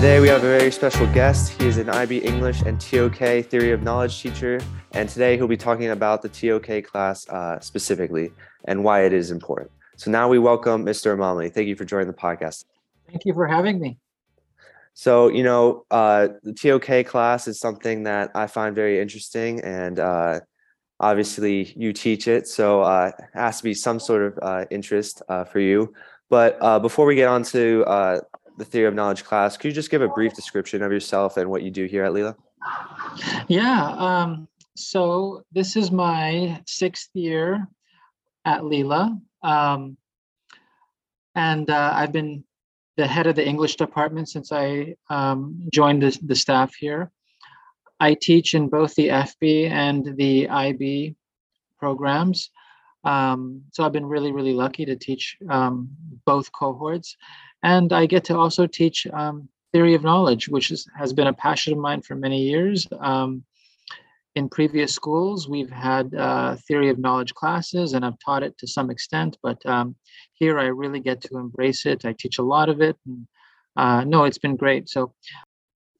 Today we have a very special guest. He is an IB English and TOK Theory of Knowledge teacher, and today he'll be talking about the TOK class uh, specifically and why it is important. So now we welcome Mr. Amamli. Thank you for joining the podcast. Thank you for having me. So, you know, uh, the TOK class is something that I find very interesting, and uh, obviously you teach it, so uh, it has to be some sort of uh, interest uh, for you. But uh, before we get on to uh, the theory of knowledge class, could you just give a brief description of yourself and what you do here at Lila? Yeah. Um, so this is my sixth year at Lila. Um, and uh, I've been the head of the English department since I um, joined the, the staff here. I teach in both the FB and the IB programs. Um, so I've been really, really lucky to teach um, both cohorts. And I get to also teach um, theory of knowledge, which is, has been a passion of mine for many years. Um, in previous schools, we've had uh, theory of knowledge classes, and I've taught it to some extent. But um, here, I really get to embrace it. I teach a lot of it. And, uh, no, it's been great. So,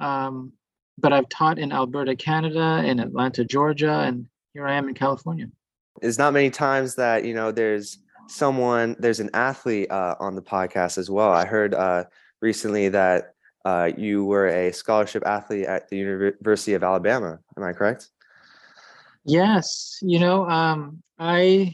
um, but I've taught in Alberta, Canada, in Atlanta, Georgia, and here I am in California. There's not many times that you know there's someone, there's an athlete uh, on the podcast as well. I heard uh, recently that uh, you were a scholarship athlete at the University of Alabama. Am I correct? Yes, you know, um, I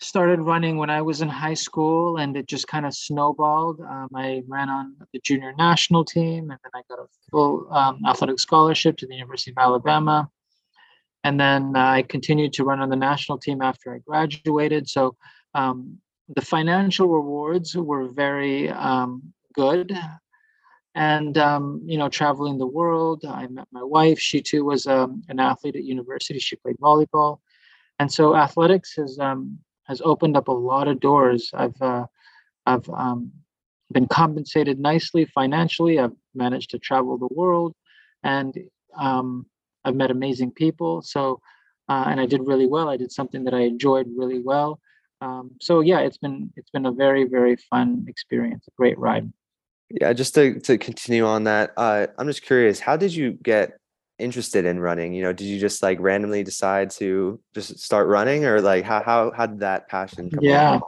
started running when I was in high school, and it just kind of snowballed. Um, I ran on the junior national team, and then I got a full um, athletic scholarship to the University of Alabama. And then uh, I continued to run on the national team after I graduated. So um, the financial rewards were very um, good. And um, you know traveling the world i met my wife. She too was um, an athlete at university. She played volleyball. And so athletics has um, has opened up a lot of doors. I've uh, i've um, been compensated nicely financially. I've managed to travel the world. And um, i've met amazing people so uh, and i did really well. I did something that i enjoyed really well. Um, so yeah it's been it's been a very very fun experience a great ride. Yeah, just to to continue on that, uh, I'm just curious, how did you get interested in running? You know, did you just like randomly decide to just start running, or like how how how did that passion come? Yeah,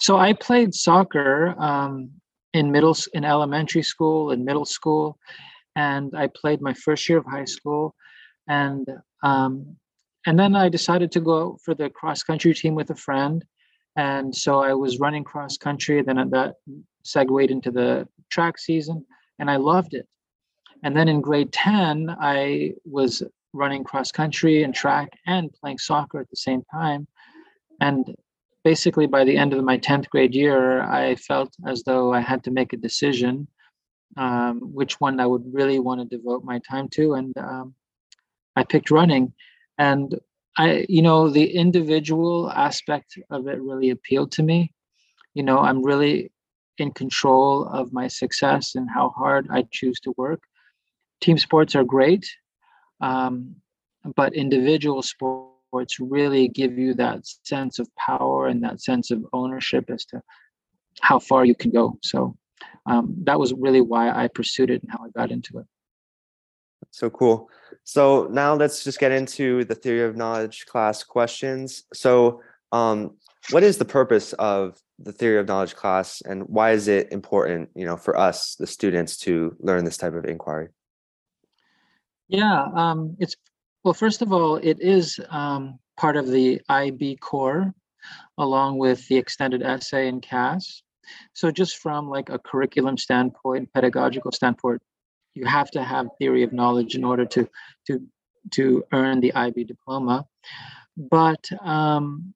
so I played soccer um, in middle in elementary school and middle school, and I played my first year of high school, and um, and then I decided to go for the cross country team with a friend, and so I was running cross country. Then that segued into the track season, and I loved it. And then in grade 10, I was running cross country and track and playing soccer at the same time. And basically, by the end of my 10th grade year, I felt as though I had to make a decision um, which one I would really want to devote my time to. And um, I picked running. And I, you know, the individual aspect of it really appealed to me. You know, I'm really in control of my success and how hard I choose to work. Team sports are great, um, but individual sports really give you that sense of power and that sense of ownership as to how far you can go. So um, that was really why I pursued it and how I got into it. So cool. So now let's just get into the theory of knowledge class questions. So um, what is the purpose of the theory of knowledge class and why is it important you know for us the students to learn this type of inquiry yeah um, it's well first of all it is um, part of the ib core along with the extended essay and cas so just from like a curriculum standpoint pedagogical standpoint you have to have theory of knowledge in order to to to earn the ib diploma but um,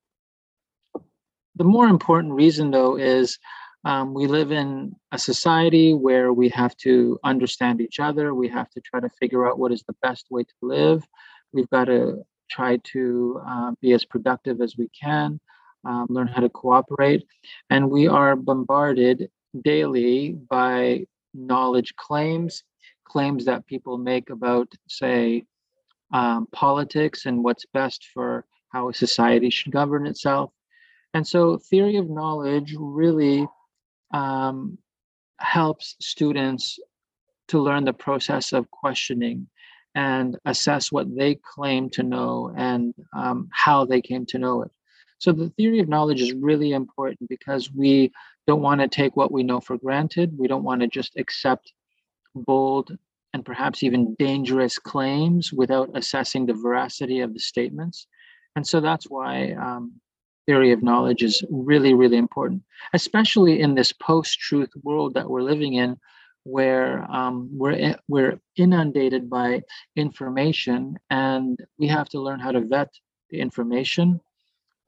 the more important reason, though, is um, we live in a society where we have to understand each other. We have to try to figure out what is the best way to live. We've got to try to uh, be as productive as we can, um, learn how to cooperate. And we are bombarded daily by knowledge claims, claims that people make about, say, um, politics and what's best for how a society should govern itself. And so theory of knowledge really um, helps students to learn the process of questioning and assess what they claim to know and um, how they came to know it. So the theory of knowledge is really important because we don't want to take what we know for granted. We don't want to just accept bold and perhaps even dangerous claims without assessing the veracity of the statements. And so that's why um, theory of knowledge is really, really important, especially in this post-truth world that we're living in, where um, we're we're inundated by information, and we have to learn how to vet the information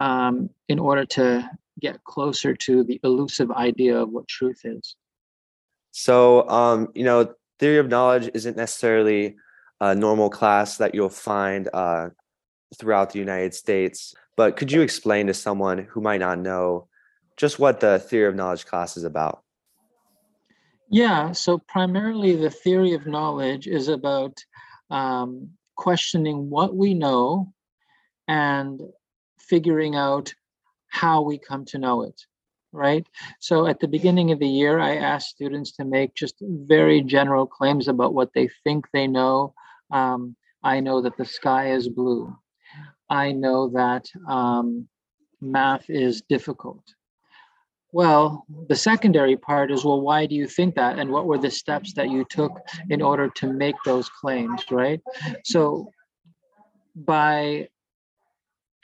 um, in order to get closer to the elusive idea of what truth is. So, um, you know, theory of knowledge isn't necessarily a normal class that you'll find uh, throughout the United States. But could you explain to someone who might not know just what the theory of knowledge class is about? Yeah, so primarily the theory of knowledge is about um, questioning what we know and figuring out how we come to know it, right? So at the beginning of the year, I asked students to make just very general claims about what they think they know. Um, I know that the sky is blue. I know that um, math is difficult. Well, the secondary part is well, why do you think that? And what were the steps that you took in order to make those claims, right? So by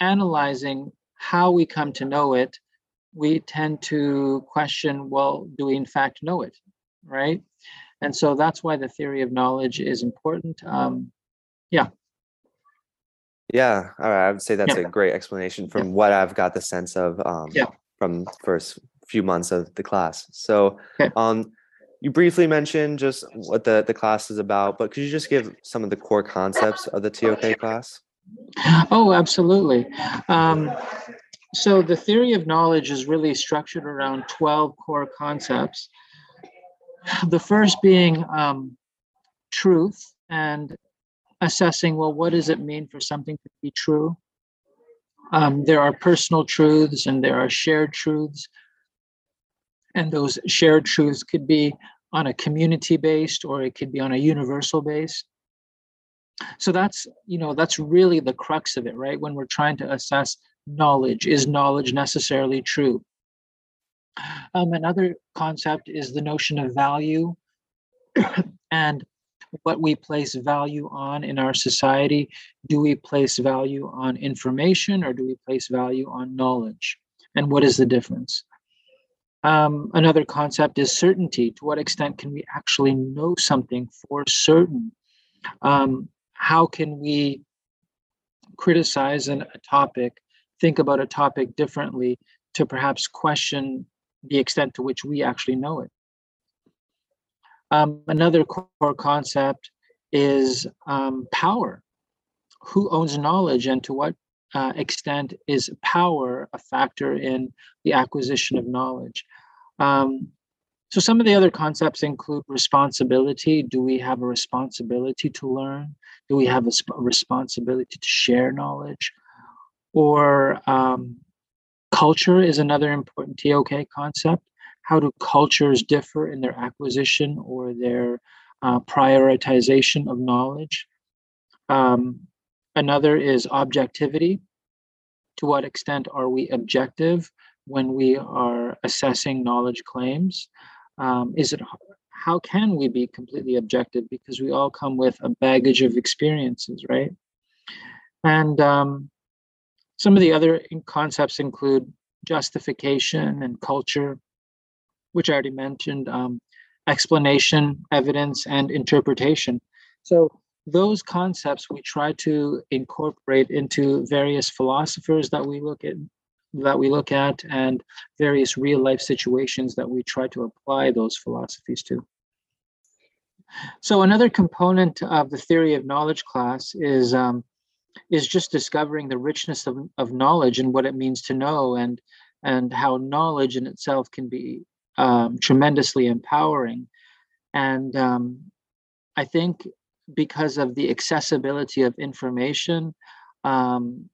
analyzing how we come to know it, we tend to question well, do we in fact know it, right? And so that's why the theory of knowledge is important. Um, yeah. Yeah, all right. I would say that's Yeah. a great explanation from Yeah. what I've got the sense of um, Yeah. from first few months of the class. So, Okay. um, you briefly mentioned just what the the class is about, but could you just give some of the core concepts of the TOK class? Oh, absolutely. Um, so the theory of knowledge is really structured around 12 core concepts. The first being um, truth and assessing, well, what does it mean for something to be true? Um, there are personal truths and there are shared truths. And those shared truths could be on a community based or it could be on a universal base so that's you know that's really the crux of it right when we're trying to assess knowledge is knowledge necessarily true? Um, another concept is the notion of value and what we place value on in our society. Do we place value on information or do we place value on knowledge? And what is the difference? Um, another concept is certainty. To what extent can we actually know something for certain? Um, how can we criticize an, a topic, think about a topic differently to perhaps question the extent to which we actually know it. Um, another core concept is um, power. Who owns knowledge and to what uh, extent is power a factor in the acquisition of knowledge? Um, so some of the other concepts include responsibility. Do we have a responsibility to learn? Do we have a sp- responsibility to share knowledge? Or um, culture is another important TOK concept. How do cultures differ in their acquisition or their uh, prioritization of knowledge? Um, another is objectivity. To what extent are we objective when we are assessing knowledge claims? Um, is it how can we be completely objective because we all come with a baggage of experiences, right? And um, some of the other concepts include justification and culture, which I already mentioned, um, explanation, evidence, and interpretation. So those concepts we try to incorporate into various philosophers that we look at that we look at and various real life situations that we try to apply those philosophies to. So another component of the theory of knowledge class is um, is just discovering the richness of, of knowledge and what it means to know and and how knowledge in itself can be um, tremendously empowering. And um, I think because of the accessibility of information, um,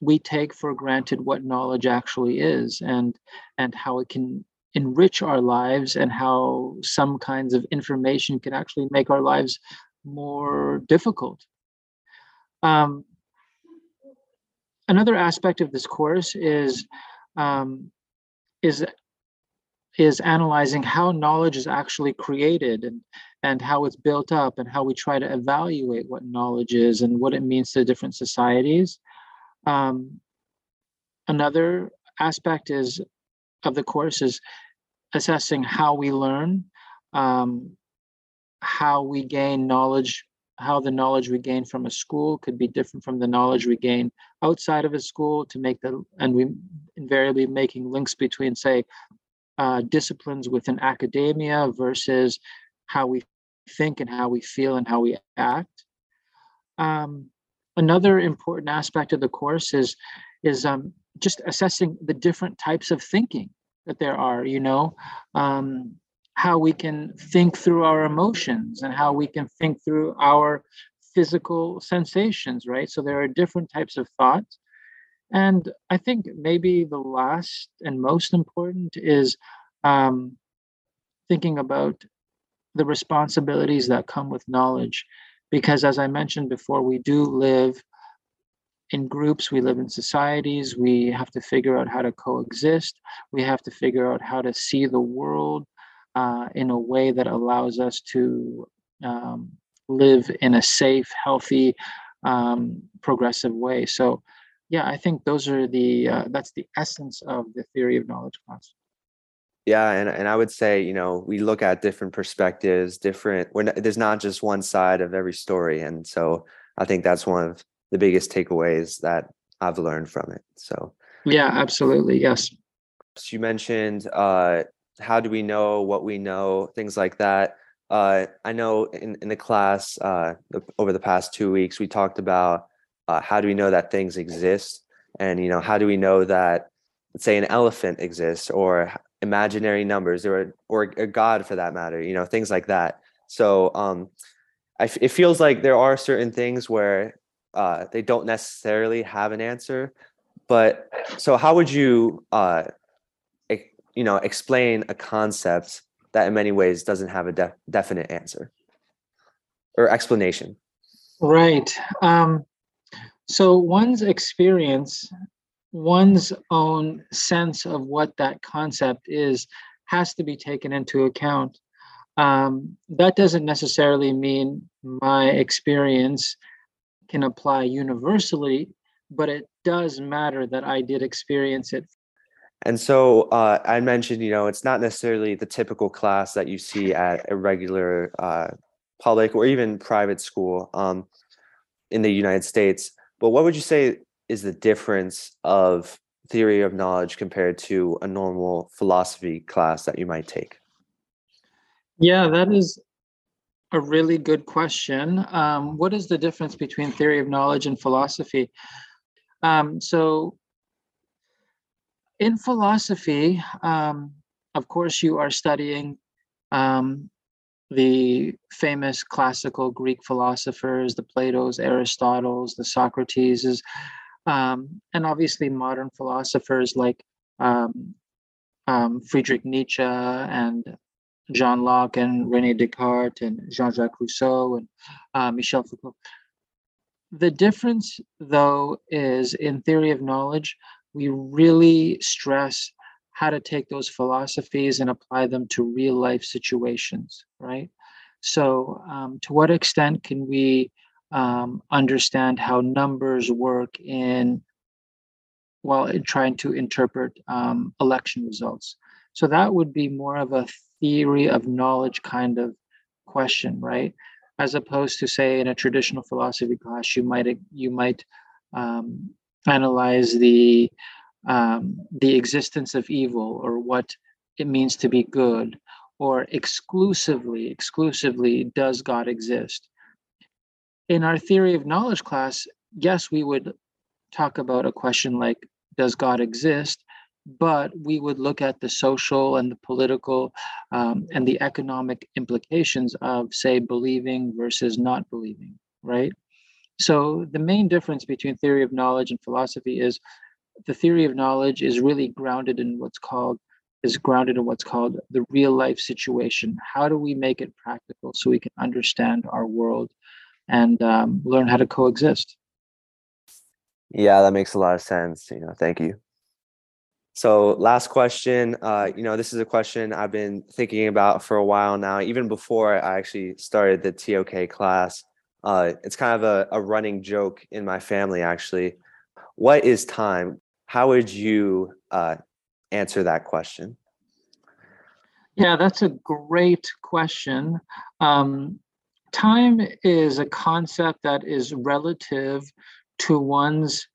we take for granted what knowledge actually is and and how it can enrich our lives and how some kinds of information can actually make our lives more difficult. Um, another aspect of this course is um, is is analyzing how knowledge is actually created and and how it's built up and how we try to evaluate what knowledge is and what it means to different societies. Um, another aspect is of the course is assessing how we learn, um, how we gain knowledge, how the knowledge we gain from a school could be different from the knowledge we gain outside of a school to make the, and we invariably making links between, say, uh, disciplines within academia versus how we think and how we feel and how we act. Um, another important aspect of the course is is um, just assessing the different types of thinking that there are you know um, how we can think through our emotions and how we can think through our physical sensations right? So there are different types of thoughts. And i think maybe the last and most important is um, thinking about the responsibilities that come with knowledge. Because as i mentioned before we do live in groups, we live in societies, we have to figure out how to coexist, we have to figure out how to see the world uh, in a way that allows us to um, live in a safe, healthy, um, progressive way. So, yeah, I think those are the uh, that's the essence of the theory of knowledge class. Yeah, and and I would say you know we look at different perspectives, different. When there's not just one side of every story, and so I think that's one of the biggest takeaways that I've learned from it. So yeah, absolutely, yes. So you mentioned uh, how do we know what we know, things like that. Uh, I know in, in the class uh, over the past two weeks, we talked about uh, how do we know that things exist, and you know how do we know that, let's say, an elephant exists, or imaginary numbers, or or a god for that matter. You know things like that. So um, I, it feels like there are certain things where uh, they don't necessarily have an answer. But so, how would you, uh, you know, explain a concept that in many ways doesn't have a de- definite answer or explanation? Right. Um, so one's experience, one's own sense of what that concept is, has to be taken into account. Um, that doesn't necessarily mean my experience can apply universally, but it does matter that I did experience it. And so uh, I mentioned, you know, it's not necessarily the typical class that you see at a regular uh, public or even private school um, in the United States. But what would you say is the difference of theory of knowledge compared to a normal philosophy class that you might take? Yeah, that is a really good question. Um, what is the difference between theory of knowledge and philosophy? Um, so, in philosophy, um, of course, you are studying um, the famous classical Greek philosophers, the Plato's, Aristotle's, the Socrateses, um, and obviously modern philosophers like um, Friedrich Nietzsche and John Locke and Rene Descartes and Jean-Jacques Rousseau and uh, Michel Foucault. The difference, though, is in theory of knowledge, we really stress how to take those philosophies and apply them to real life situations, right? So, um, to what extent can we um, understand how numbers work in while in trying to interpret um, election results? So that would be more of a theory of knowledge kind of question, right? As opposed to say in a traditional philosophy class, you might you might um, analyze the um, the existence of evil or what it means to be good, or exclusively exclusively does God exist? In our theory of knowledge class, yes, we would talk about a question like does God exist? but we would look at the social and the political um, and the economic implications of, say, believing versus not believing, right? So the main difference between theory of knowledge and philosophy is the theory of knowledge is really grounded in what's called is grounded in what's called the real life situation. How do we make it practical so we can understand our world and um, learn how to coexist? Yeah, that makes a lot of sense. You know, thank you. So, last question. Uh, you know, this is a question I've been thinking about for a while now, even before I actually started the TOK class. Uh, it's kind of a, a running joke in my family, actually. What is time? How would you uh, answer that question? Yeah, that's a great question. Um, time is a concept that is relative to one's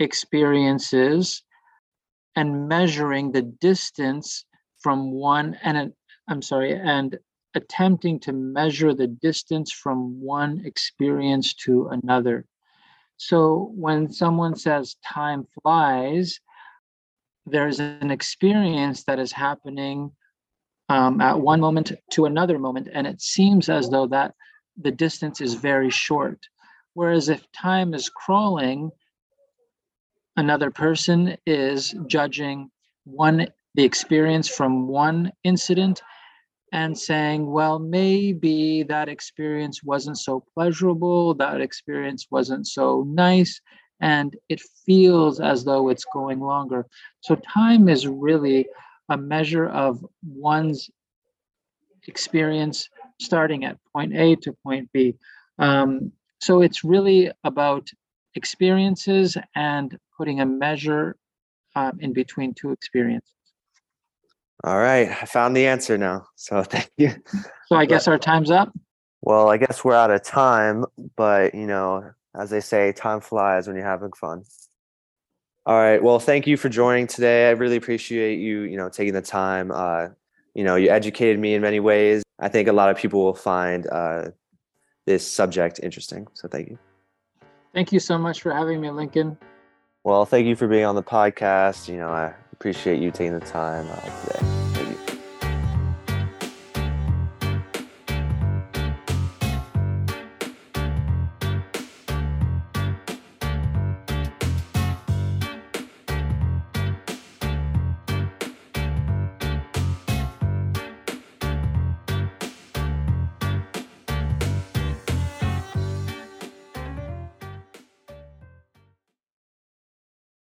experiences and measuring the distance from one and I'm sorry, and attempting to measure the distance from one experience to another. So when someone says time flies, there's an experience that is happening um, at one moment to another moment, and it seems as though that the distance is very short. Whereas if time is crawling, another person is judging one the experience from one incident and saying, well, maybe that experience wasn't so pleasurable, that experience wasn't so nice, and it feels as though it's going longer. So, time is really a measure of one's experience starting at point A to point B. Um, so, it's really about experiences and putting a measure um, in between two experiences. All right, I found the answer now. So thank you. So I guess our time's up. Well, I guess we're out of time, but you know, as they say, time flies when you're having fun. All right. Well, thank you for joining today. I really appreciate you, you know, taking the time. Uh, you know, you educated me in many ways. I think a lot of people will find uh, this subject interesting. So thank you. Thank you so much for having me, Lincoln. Well, thank you for being on the podcast. You know, I appreciate you taking the time today.